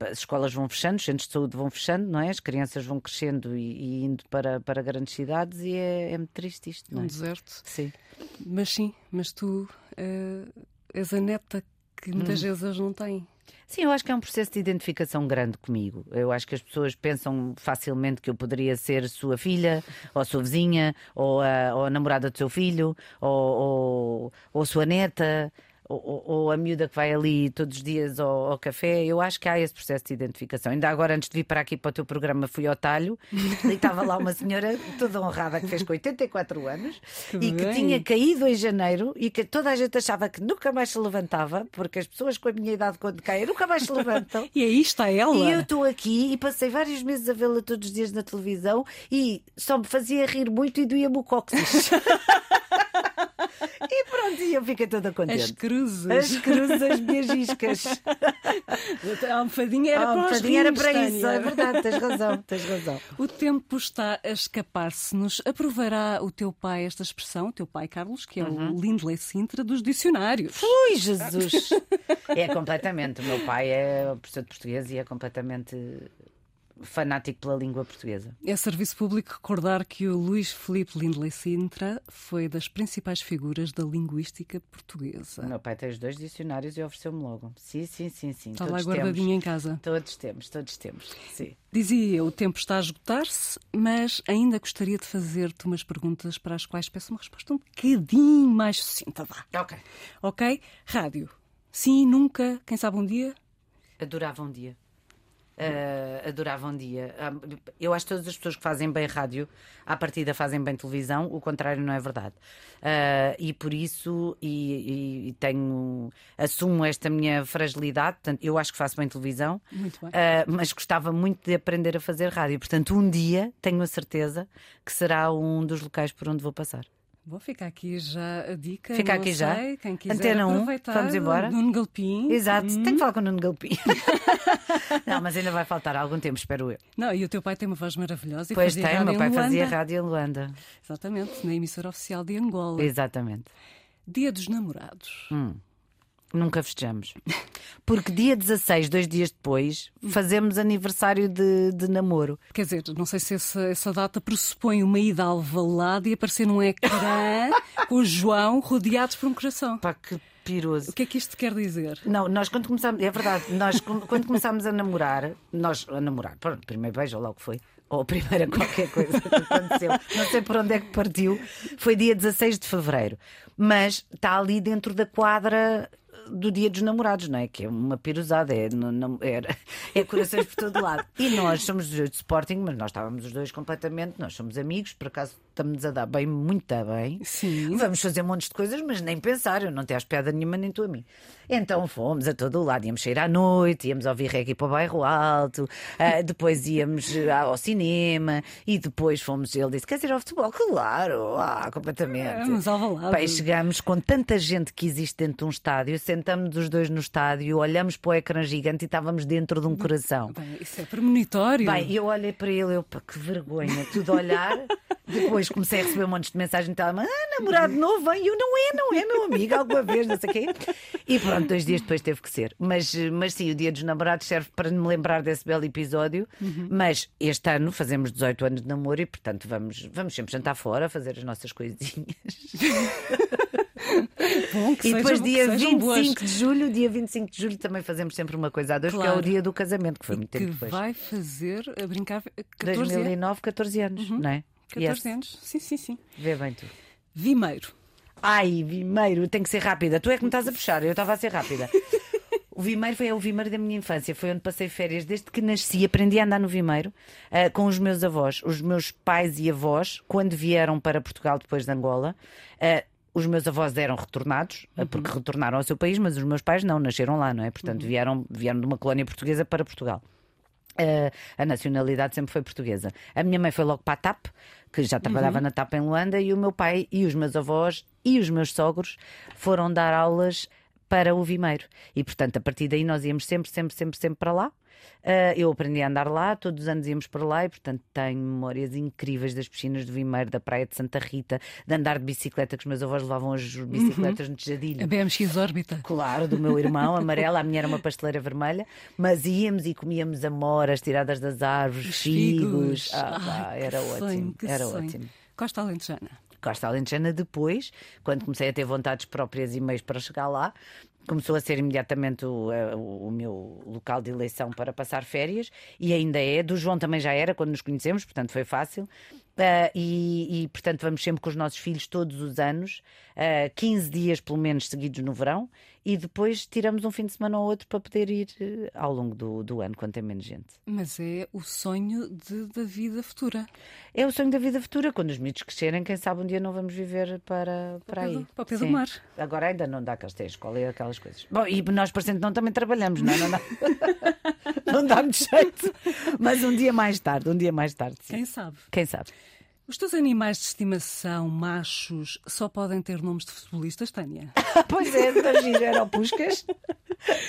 As escolas vão fechando, os centros de saúde vão fechando, não é? As crianças vão crescendo e, e indo para, para grandes cidades e é, é muito triste isto, não Um é? deserto. Sim. Mas sim, mas tu eh, és a neta que muitas vezes eles não têm. Sim, eu acho que é um processo de identificação grande comigo. Eu acho que as pessoas pensam facilmente que eu poderia ser sua filha, ou sua vizinha, ou a, ou a namorada do seu filho, ou, ou, ou sua neta, ou, ou- a miúda que vai ali todos os dias ao, ao café. Eu acho que há esse processo de identificação. Ainda agora, antes de vir para aqui para o teu programa, fui ao talho e estava lá uma senhora toda honrada que fez com 84 anos Que e que bem. tinha caído em janeiro e que toda a gente achava que nunca mais se levantava, porque as pessoas com a minha idade, quando caem, nunca mais se levantam. E aí está ela. E eu estou aqui e passei vários meses a vê-la todos os dias na televisão e só me fazia rir muito e doía-me o cóccix. e pronto, e eu fiquei toda As contente. cruzes. As cruzes, as minhas iscas. A almofadinha era para um os bocadinho era para isso, é verdade, tens razão, tens razão. O tempo está a escapar-se-nos. Aprovará o teu pai esta expressão, o teu pai Carlos, que é Uhum. o Lindley Sintra dos dicionários. Ui, Jesus! É completamente. O meu pai é professor de português e é completamente fanático pela língua portuguesa. É serviço público recordar que o Luís Filipe Lindley Sintra foi das principais figuras da linguística O portuguesa. meu pai tem os dois dicionários e ofereceu-me logo. Sim, sim, sim, sim. Está lá todos guardadinho temos. em casa. Todos temos, todos temos. Sim. Dizia eu, o tempo está a esgotar-se, mas ainda gostaria de fazer-te umas perguntas para as quais peço uma resposta um bocadinho mais sucinta. Vá. Ok. Ok? Rádio. Sim, nunca, quem sabe um dia? Adorava um dia. Ah, adorava um dia. Ah, eu acho que todas as pessoas que fazem bem rádio, à partida fazem bem televisão, o contrário não é verdade. Ah, e por isso, e, e- tenho, assumo esta minha fragilidade, portanto, eu acho que faço bem televisão, bem. ah, mas gostava muito de aprender a fazer rádio. Portanto, um dia tenho a certeza que será um dos locais por onde vou passar. Vou ficar aqui já a dica. Fica aqui já? sei, Quem quiser Antena um, aproveitar, vamos embora? Nuno Galpim. Exato, Hum. tenho que falar com o Nuno Galpim. não, mas ainda vai faltar algum tempo, espero eu. Não, e o teu pai tem uma voz maravilhosa. Pois tem, o meu pai fazia rádio em Luanda. Exatamente, na emissora oficial de Angola. Exatamente. Dia dos namorados. Hum. Nunca festejamos. Porque dia 16, dois dias depois, fazemos aniversário de, de namoro. Quer dizer, não sei se essa, essa data pressupõe uma ida ao Alvalade e aparecer num ecrã com o João rodeados por um coração. Pá, que piroso. O que é que isto quer dizer? Não, nós quando começámos, é verdade, nós quando começámos a namorar, nós a namorar, pronto, primeiro beijo, ou lá o que foi, ou a primeira qualquer coisa que aconteceu, não sei por onde é que partiu, foi dia 16 de fevereiro, mas está ali dentro da quadra do dia dos namorados, não é? Que é uma pirosada, é, não, era- é corações por todo lado. E nós somos de Sporting, mas nós estávamos os dois completamente, nós somos amigos, por acaso estamos a dar bem, muito bem. Sim. Vamos fazer montes de coisas, mas nem pensar, eu não te acho piada nenhuma, nem tu a mim. Então fomos a todo o lado, íamos sair à noite, íamos ouvir reggae para o bairro alto, ah, depois íamos ah, ao cinema e depois fomos. Ele disse: Quer dizer, ao futebol? Claro, ah, completamente. Vamos ao Alvalade. Pai, chegamos com tanta gente que existe dentro de um estádio, sentamos os dois no estádio, olhamos para o ecrã gigante e estávamos dentro de um coração. Bem, isso é premonitório. Bem, eu olhei para ele, eu, pá, que vergonha, tudo olhar. Depois comecei a receber um monte de mensagens no telemóvel. Ah, namorado novo, vem. E eu, não é, não é, meu amigo, alguma vez, não sei o quê. E pronto, dois dias depois teve que ser. Mas, mas sim, o dia dos namorados serve para me lembrar desse belo episódio. Mas este ano fazemos 18 anos de namoro e, portanto, vamos, vamos sempre jantar fora, fazer as nossas coisinhas. Bom, que E depois, que dia sejam boas. 25 de julho, dia 25 de julho, também fazemos sempre uma coisa a dois, porque é Claro. o dia do casamento, que foi muito que tempo depois. vai fazer a brincar 14 anos. 2009, 14 anos, não é? 14 Yes. anos. Sim, sim, sim. Vê bem tu. Vimeiro. Ai, Vimeiro, tem que ser rápida. Tu é que me estás a puxar, eu estava a ser rápida. O Vimeiro foi o Vimeiro da minha infância, foi onde passei férias desde que nasci. Aprendi a andar no Vimeiro ah, com os meus avós. Os meus pais e avós, quando vieram para Portugal depois de Angola, ah, os meus avós eram retornados, porque retornaram ao seu país, mas os meus pais não, nasceram lá, não é? Portanto, vieram, vieram de uma colónia portuguesa para Portugal. Uh, a nacionalidade sempre foi portuguesa. A minha mãe foi logo para a TAP, que já trabalhava na TAP em Luanda, e o meu pai e os meus avós e os meus sogros foram dar aulas para o Vimeiro. E portanto, a partir daí nós íamos sempre, sempre, sempre, sempre para lá. Uh, eu aprendi a andar lá, todos os anos íamos para lá e, portanto, tenho memórias incríveis das piscinas do Vimeiro, da Praia de Santa Rita, de andar de bicicleta, que os meus avós levavam as bicicletas no tejadilho. A BMX órbita. Claro, do meu irmão, amarela, a minha era uma pasteleira vermelha, mas íamos e comíamos amoras tiradas das árvores, Os figos. figos. Ah, Ai, pá, era ótimo, era sonho. ótimo. Costa Alentejana. Costa Alentejana depois, quando comecei a ter vontades próprias e meios para chegar lá, começou a ser imediatamente o, eh, o- o meu local de eleição para passar férias e ainda é. Do João também já era quando nos conhecemos, portanto foi fácil. Ah, e, e, portanto vamos sempre com os nossos filhos todos os anos, ah, 15 dias pelo menos seguidos no verão, e depois tiramos um fim de semana ou outro para poder ir eh, ao longo do, do ano, quando tem menos gente. Mas é o sonho de- da vida futura. É o sonho da vida futura, quando os miúdos crescerem, quem sabe um dia não vamos viver para, para pé aí. para o do mar. Agora ainda não dá que eles têm escola e aquelas coisas. Bom, e nós, parecendo não, também trabalhamos, não é? Não dá, não dá muito jeito. Mas um dia mais tarde, um dia mais tarde. sim. Quem sabe? Quem sabe? Os teus animais de estimação, machos, só podem ter nomes de futebolistas, Tânia? pois é, da giro era o Puscas,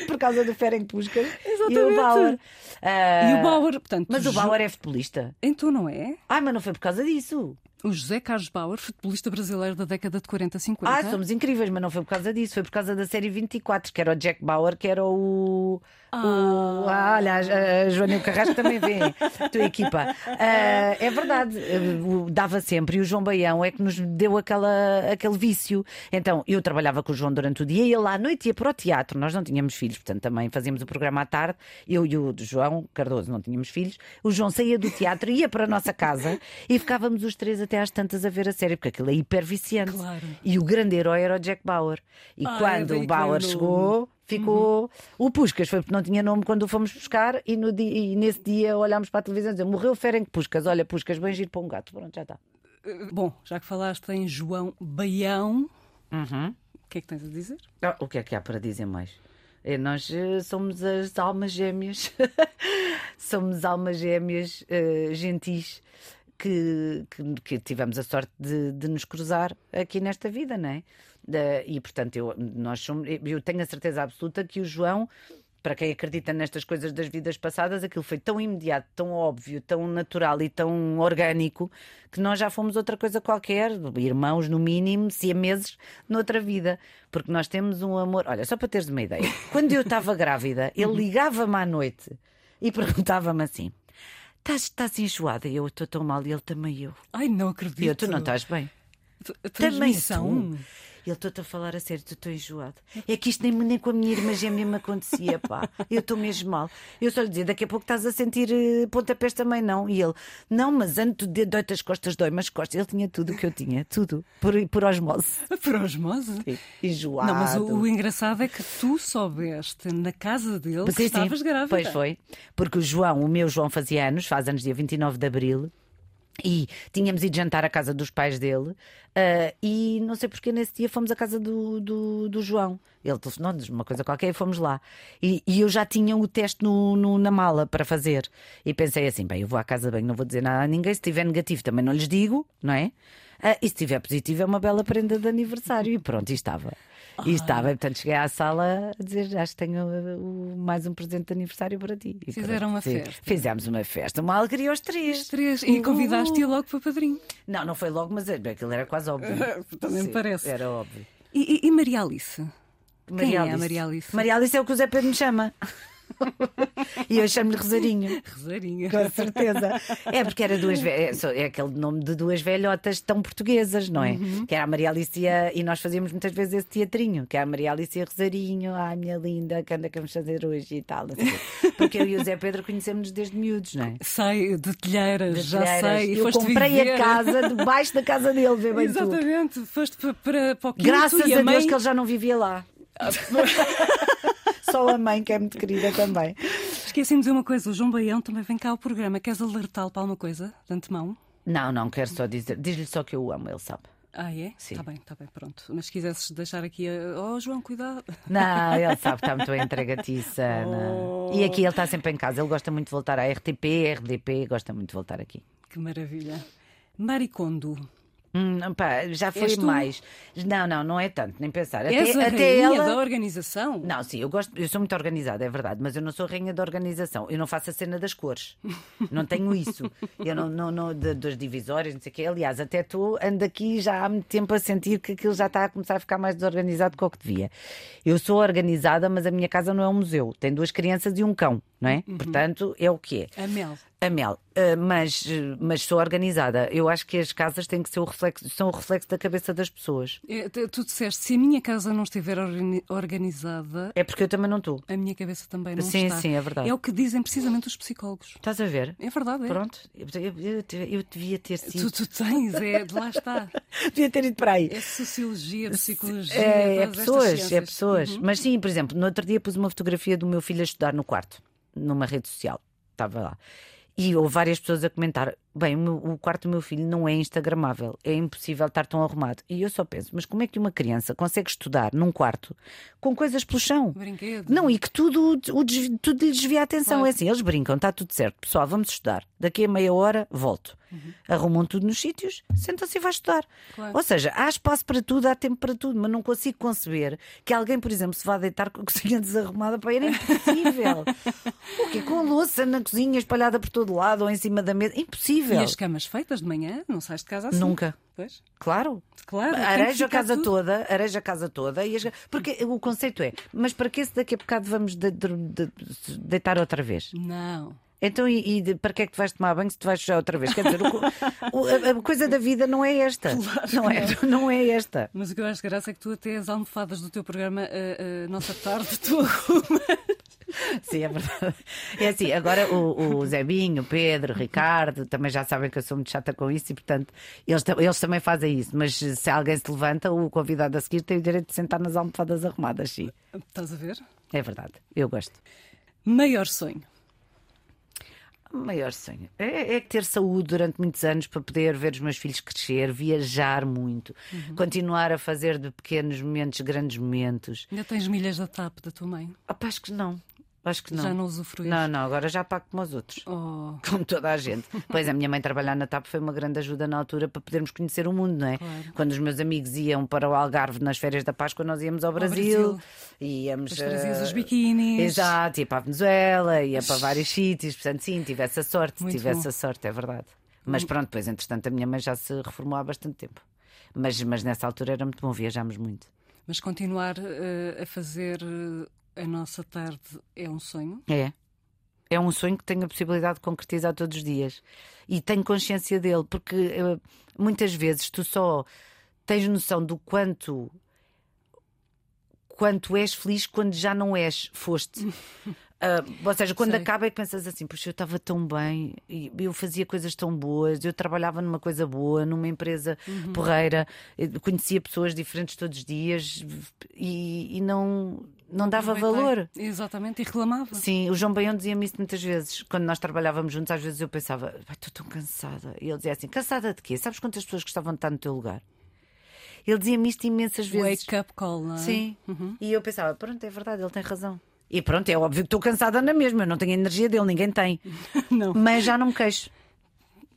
por causa do Ferenc Puscas e o Exatamente. Bauer. Ah, E o Bauer, portanto. Mas o Bauer é futebolista. Então não é? Ai, mas não foi por causa disso. O José Carlos Bauer, futebolista brasileiro da década de 40, 50. Ah, somos incríveis, mas não foi por causa disso, foi por causa da série 24, que era o Jack Bauer, que era o. o ah, olha, a, a Joana e o Carrasco também vê, a tua equipa. Ah, é verdade, dava sempre, e o João Baião é que nos deu aquela, aquele vício. Então, eu trabalhava com o João durante o dia e ele à noite ia para o teatro. Nós não tínhamos filhos, portanto, também fazíamos o programa à tarde. Eu e o João Cardoso não tínhamos filhos. O João saía do teatro, ia para a nossa casa e ficávamos os três até às tantas a ver a série, porque aquilo é hiper viciante. Claro. E o grande herói era o Jack Bauer. E Ah, é quando o Bauer vem o chegou, ficou. O Puscas foi porque não tinha nome quando o fomos buscar. E, no dia- e nesse dia olhámos para a televisão e dizemos: Morreu Ferenc Puscas. Olha, Puscas, bem giro para um gato. Pronto, já está. Bom, já que falaste em João Baião, Uhum. o que é que tens a dizer? Ah, o que é que há para dizer mais? É, nós eh, somos as almas gêmeas, somos almas gêmeas eh, gentis que, que, que tivemos a sorte de, de nos cruzar aqui nesta vida, não é? E portanto, eu, nós somos, eu tenho a certeza absoluta que o João. Para quem acredita nestas coisas das vidas passadas, aquilo foi tão imediato, tão óbvio, tão natural e tão orgânico que nós já fomos outra coisa qualquer, irmãos no mínimo, siameses noutra vida. Porque nós temos um amor. Olha, só para teres uma ideia, quando eu estava grávida, ele ligava-me à noite e perguntava-me assim: estás, estás enjoada? E eu estou tão mal, e ele também eu. Ai, não acredito. E eu, tu não estás bem? A Também transmissão. tu. Ele estou-te a falar a sério, tu estou enjoado. É que isto nem, nem com a minha irmã gêmea me acontecia, pá. Eu estou mesmo mal. Eu só lhe dizia, daqui a pouco estás a sentir eh, pontapés também, não? E ele, não, mas antes de dói-te as costas, dói-me as costas. Ele tinha tudo o que eu tinha, tudo, por, por osmose. Por osmose. Enjoado. Não, mas o, o engraçado é que tu soubeste na casa dele que Sim, sim. estavas grávida. Pois foi. Porque o João, o meu João fazia anos, faz anos dia 29 de Abril. E tínhamos ido jantar à casa dos pais dele ah, e não sei porque nesse dia fomos à casa do, do, do João. Ele telefonou-nos uma coisa qualquer e fomos lá. E, e eu já tinha o teste no, no- na mala para fazer. E pensei assim: bem, eu vou à casa bem, não vou dizer nada a ninguém. Se tiver negativo também não lhes digo, não é? Ah, e se tiver positivo é uma bela prenda de aniversário. E pronto, e estava. E estava, portanto cheguei à sala a dizer: acho que tenho uh, mais um presente de aniversário para ti. E Fizeram uma sim, festa. Fizemos uma festa, uma alegria aos três. Os três. E convidaste-a logo para padrinho. Não, não foi logo, mas é- aquilo era quase óbvio. Também me parece. Era óbvio. E, e- e Maria Alice? Quem é a Maria Alice? Maria Alice é o que o Zé Pedro me chama. E eu chamo-lhe Rosarinho. Rosarinha. Com certeza. É porque era duas é, é aquele nome de duas velhotas tão portuguesas, não é? Uhum. Que era a Maria Alice e, nós fazíamos muitas vezes esse teatrinho, que é a Maria Alice e a Rosarinho, ai minha linda, que anda que vamos fazer hoje e tal. quê. Porque eu e o Zé Pedro conhecemos-nos desde miúdos, não é? Sei, de telheiras, De já telheiras. sei. Eu comprei viver. a casa debaixo da casa dele, vê bem. Exatamente, foste para, para, para o quinto Graças a, a mãe... Deus que ele já não vivia lá. Só a mãe que é muito querida também. Esqueci-me de dizer uma coisa, o João Baião também vem cá ao programa. Queres alertá-lo para alguma coisa, de antemão? Não, não, quero só dizer. Diz-lhe só que eu o amo, ele sabe. Ah, é? Sim. Está bem, está bem, pronto. Mas se quisesses deixar aqui. a- Oh, João, cuidado. Não, ele sabe que está muito entregatiça. Oh. E aqui ele está sempre em casa. Ele gosta muito de voltar à RTP, RDP, gosta muito de voltar aqui. Que maravilha. Maricondo. Hum, pá, já foi És tu? mais. Não, não, não é tanto, nem pensar. És Até, a até rainha ela. da organização? Não, sim, eu gosto, eu sou muito organizada, é verdade, mas eu não sou rainha da organização. Eu não faço a cena das cores. Não tenho isso. Eu não, não, não de- das divisórias, não sei o quê. Aliás, até tu ando aqui já há muito tempo a sentir que aquilo já está a começar a ficar mais desorganizado do que o que devia. Eu sou organizada, mas a minha casa não é um museu. Tem duas crianças e um cão, não é? Portanto, é o que é. A Mel. A Mel, eh, mas, eh, mas sou organizada. Eu acho que as casas têm que ser o reflexo, são o reflexo da cabeça das pessoas. Eh, tu- disseste, se a minha casa não estiver organi- organizada, É porque eu também não estou. a minha cabeça também não Sim, está. sim, é verdade. É o que dizem precisamente os psicólogos. Estás a ver? É verdade, é. Pronto, eu, eu- eu- devia ter sido. Tu, tu tens, é, de lá está. Devia ter ido para aí. É sociologia, psicologia. É, é pessoas, é pessoas. Uhum. Mas sim, por exemplo, no outro dia pus uma fotografia do meu filho a estudar no quarto, numa rede social. Estava lá. E houve várias pessoas a comentar: bem, o, quarto do meu filho não é Instagramável, é impossível estar tão arrumado. E eu só penso: mas como é que uma criança consegue estudar num quarto com coisas pelo chão? Brinquedo. Não, e que tudo, o tudo lhe desvia a atenção. Claro. É assim, eles brincam, está tudo certo. Pessoal, vamos estudar. Daqui a meia hora volto. Arrumam tudo nos sítios, sentam-se e vai estudar. Claro. Ou seja, há espaço para tudo, há tempo para tudo, mas não consigo conceber que alguém, por exemplo, se vá deitar com a cozinha desarrumada para ir. É impossível. o quê? Com a louça na cozinha espalhada por todo lado ou em cima da mesa. E as camas feitas de manhã? Não sais de casa assim? Nunca. Pois. Claro. Claro. Areja a casa tudo. toda, areja a casa toda. E as... Porque o conceito é, mas para que se daqui a bocado vamos de- de- de- deitar outra vez? Não. Então, e, e para que é que tu vais tomar banho se tu vais sujar outra vez? Quer dizer, o o- a, coisa da vida não é esta. não, é, não é esta. Mas o que eu acho graça é que tu até as almofadas do teu programa a, Nossa Tarde, tu arrumas. Sim, é verdade. É assim, agora o, o Zebinho, o Pedro, o Ricardo também já sabem que eu sou muito chata com isso e, portanto, eles, eles também fazem isso. Mas se alguém se levanta, o convidado a seguir tem o direito de sentar nas almofadas arrumadas, sim. Estás a ver? É verdade, eu gosto. Maior sonho. O maior sonho é, é ter saúde durante muitos anos para poder ver os meus filhos crescer, viajar muito, continuar a fazer de pequenos momentos grandes momentos. Ainda tens milhas da TAP da tua mãe? Acho que não. Acho que não. Já não usufruís? Não, não, agora já pago como os outros. Oh, Como toda a gente. Pois a minha mãe trabalhar na TAP foi uma grande ajuda na altura para podermos conhecer o mundo, não é? Claro. Quando os meus amigos iam para o Algarve nas férias da Páscoa, nós íamos ao Brasil. Brasil. Íamos. depois trazias eh, os biquínis. Exato, ia para a Venezuela, ia para vários sítios, portanto, sim, tivesse a sorte, Muito tivesse bom. Hum. a sorte, é verdade. Mas pronto, depois, entretanto, a minha mãe já se reformou há bastante tempo. Mas, mas nessa altura era muito bom, viajámos muito. Mas continuar eh, a fazer eh, a nossa tarde é um sonho? É. É um sonho que tenho a possibilidade de concretizar todos os dias. E tenho consciência dele, porque eh, muitas vezes tu só tens noção do quanto quanto és feliz quando já não és, foste. Ah, ou seja, quando Sei. acaba é que pensas assim, puxa, eu estava tão bem, eu fazia coisas tão boas, eu trabalhava numa coisa boa, numa empresa porreira, eu conhecia pessoas diferentes todos os dias e, e não, não dava valor. Exatamente, e reclamava. Sim, o João Baião dizia-me isso muitas vezes. Quando nós trabalhávamos juntos, às vezes eu pensava, "Ai, estou tão cansada. E ele dizia assim: cansada de quê? Sabes quantas pessoas gostavam de estar no teu lugar? Ele dizia-me isto imensas vezes. Wake up call, não é? Sim. E eu pensava, pronto, é verdade, ele tem razão. E pronto, é óbvio que estou cansada na mesma, eu não tenho a energia dele, ninguém tem. Não, Mas já não me queixo.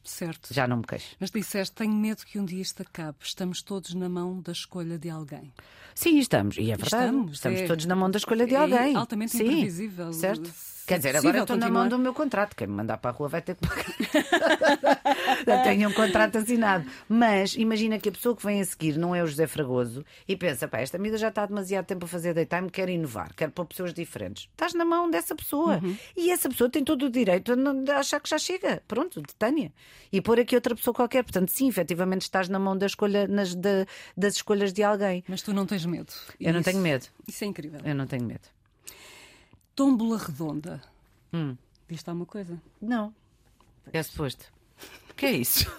certo. Já não me queixo. Mas disseste, tenho medo que um dia isto acabe. Estamos todos na mão da escolha de alguém. Sim, estamos. E é verdade. Estamos, Estamos, é- todos na mão da escolha de é alguém. altamente Sim, imprevisível. Certo? Quer dizer, agora estou na mão do meu contrato. Quem me mandar para a rua vai ter que pagar. Tenho um contrato assinado. Mas imagina que a pessoa que vem a seguir não é o José Fragoso e pensa: pá, esta vida já está há demasiado tempo a fazer daytime, quer inovar, quer pôr pessoas diferentes. Estás na mão dessa pessoa. Uhum. E essa pessoa tem todo o direito a não- achar que já chega. Pronto, detenha. E pôr aqui outra pessoa qualquer. Portanto, sim, efetivamente estás na mão da escolha, nas, da- das escolhas de alguém. Mas tu não tens medo. Eu não isso- tenho medo. Isso é incrível. Eu não tenho medo. Tómbola redonda. Hum. Diz-te alguma coisa? Não. É suposto. O que é isso?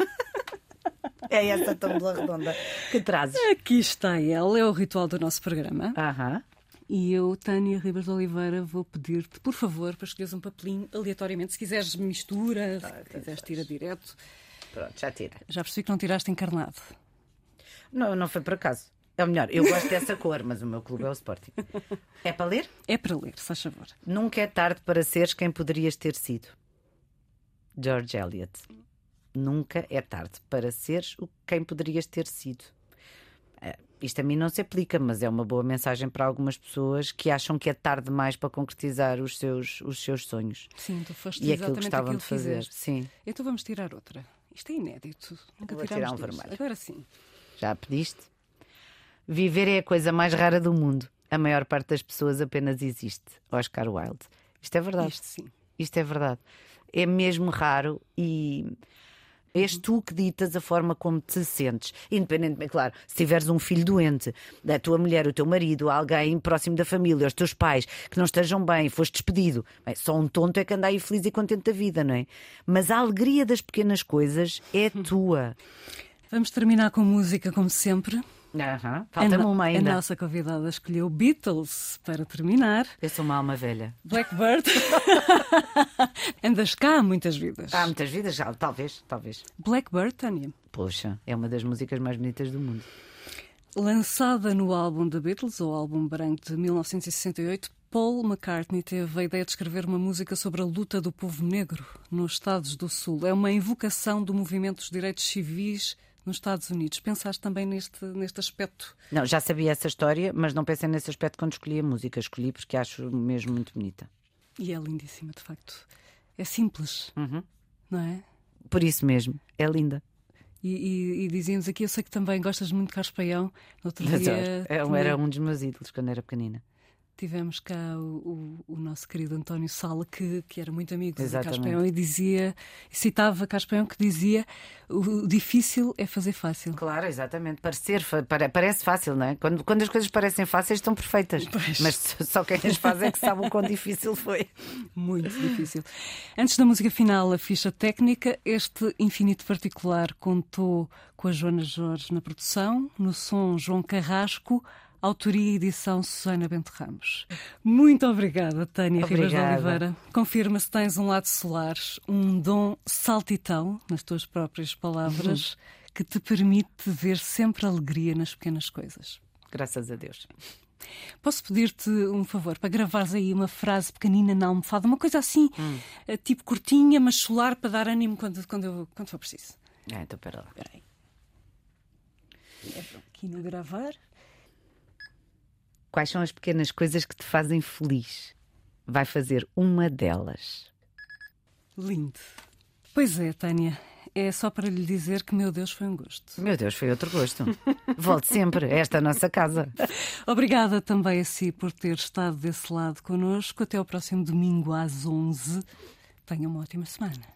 é essa tómbola redonda que trazes. Aqui está ela, é o ritual do nosso programa. Aham. E eu, Tânia Ribas de Oliveira, vou pedir-te, por favor, para escolheres um papelinho aleatoriamente. Se quiseres mistura, se quiseres tira direto. Pronto, já tira. Já percebi que não tiraste encarnado. Não, não foi por acaso. É o melhor, eu gosto dessa cor, mas o meu clube é o Sporting. É para ler? É para ler, se faz favor. Nunca é tarde para seres quem poderias ter sido. George Eliot. Nunca é tarde para seres quem poderias ter sido. Eh, Isto a mim não se aplica, mas é uma boa mensagem para algumas pessoas que acham que é tarde demais para concretizar os seus, os seus sonhos Sim, tu foste e aquilo que gostavam aquilo de fazer. fizeste. Sim, Então vamos tirar outra. Isto é inédito. Nunca Vou tirar um vermelho. Agora sim. já pediste? Viver é a coisa mais rara do mundo. A maior parte das pessoas apenas existe. Oscar Wilde. Isto é verdade. Isto sim. Isto é verdade. É mesmo raro e és tu que ditas a forma como te sentes. Independentemente, claro, se tiveres um filho doente, da tua mulher, o teu marido, alguém próximo da família, os teus pais, que não estejam bem, foste despedido. Bem, só um tonto é que anda aí feliz e contente da vida, não é? Mas a alegria das pequenas coisas é tua. Vamos terminar com música, como sempre. A Falta-me uma ainda. A nossa convidada escolheu Beatles para terminar. Eu sou uma alma velha. Blackbird. Andas cá há muitas vidas. Há muitas vidas, já, talvez, talvez. Blackbird, Tânia. Poxa, é uma das músicas mais bonitas do mundo. Lançada no álbum The Beatles, ou álbum branco de 1968, Paul McCartney teve a ideia de escrever uma música sobre a luta do povo negro nos Estados do Sul. É uma invocação do movimento dos direitos civis nos Estados Unidos. Pensaste também neste, neste aspecto? Não, já sabia essa história, mas não pensei nesse aspecto quando escolhi a música. Escolhi porque acho mesmo muito bonita. E é lindíssima, de facto. É simples, Uhum. não é? Por isso mesmo, é linda. E, e, e dizíamos aqui, eu sei que também gostas muito de Carpeião. No outro dia É- Era um dos meus ídolos quando era pequenina. Tivemos cá o, o- o nosso querido António Sala, que, que era muito amigo de. Carpeião e dizia, citava Carpeião que dizia o difícil é fazer fácil. Claro, exatamente. Parecer, parece fácil, não é? Quando, quando as coisas parecem fáceis, estão perfeitas. Pois. Mas só quem as faz é que sabe o quão difícil foi. Muito difícil. Antes da música final, a ficha técnica, este infinito particular contou com a Joana Jorge na produção, no som João Carrasco, autoria e edição Susana Bento Ramos. Muito obrigada, Tânia Ribas de Obrigada. Oliveira. Confirma se tens um lado solar, um dom saltitão, nas tuas próprias palavras, que te permite ver sempre alegria nas pequenas coisas. Graças a Deus. Posso pedir-te um favor para gravares aí uma frase pequenina na almofada, uma coisa assim, Hum. eh, tipo curtinha, mas solar para dar ânimo quando, quando, eu, quando for preciso. Ah, então, pera lá. Espera aí. É aqui no gravar. Quais são as pequenas coisas que te fazem feliz? Vai fazer uma delas. Lindo. Pois é, Tânia. É só para lhe dizer que, meu Deus, foi um gosto. Meu Deus, foi outro gosto. Volte sempre. Esta é a nossa casa. Obrigada também a si por ter estado desse lado connosco. Até ao próximo domingo às 11. Tenha uma ótima semana.